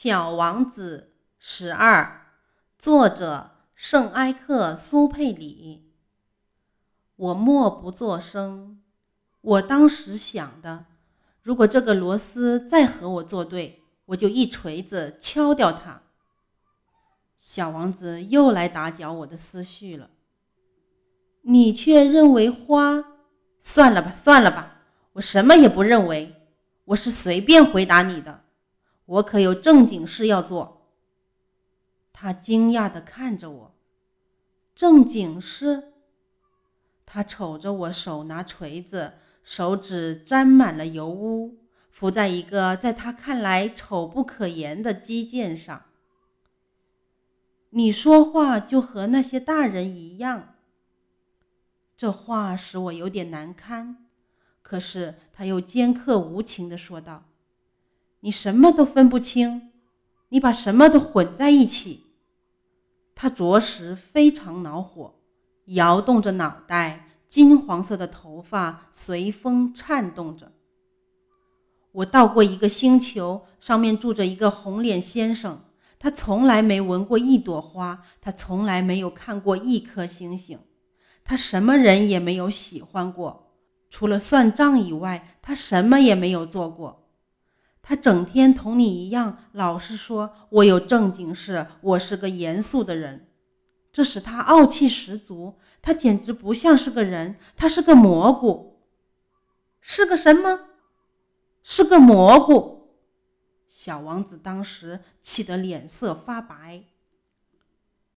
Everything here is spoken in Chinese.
小王子十二，作者圣埃克苏佩里。我默不作声。我当时想的，如果这个螺丝再和我作对，我就一锤子敲掉它。小王子又来打搅我的思绪了。你却认为花？算了吧，算了吧，我什么也不认为，我是随便回答你的。我可有正经事要做。他惊讶地看着我，正经事。他瞅着我手拿锤子，手指沾满了油污，扶在一个在他看来丑不可言的肌腱上。你说话就和那些大人一样。这话使我有点难堪，可是他又尖刻无情地说道。你什么都分不清，你把什么都混在一起。他着实非常恼火，摇动着脑袋，金黄色的头发随风颤动着。我到过一个星球，上面住着一个红脸先生，他从来没闻过一朵花，他从来没有看过一颗星星，他什么人也没有喜欢过，除了算账以外，他什么也没有做过。他整天同你一样，老是说我有正经事，我是个严肃的人，这使他傲气十足。他简直不像是个人，他是个蘑菇，是个什么？是个蘑菇。小王子当时气得脸色发白。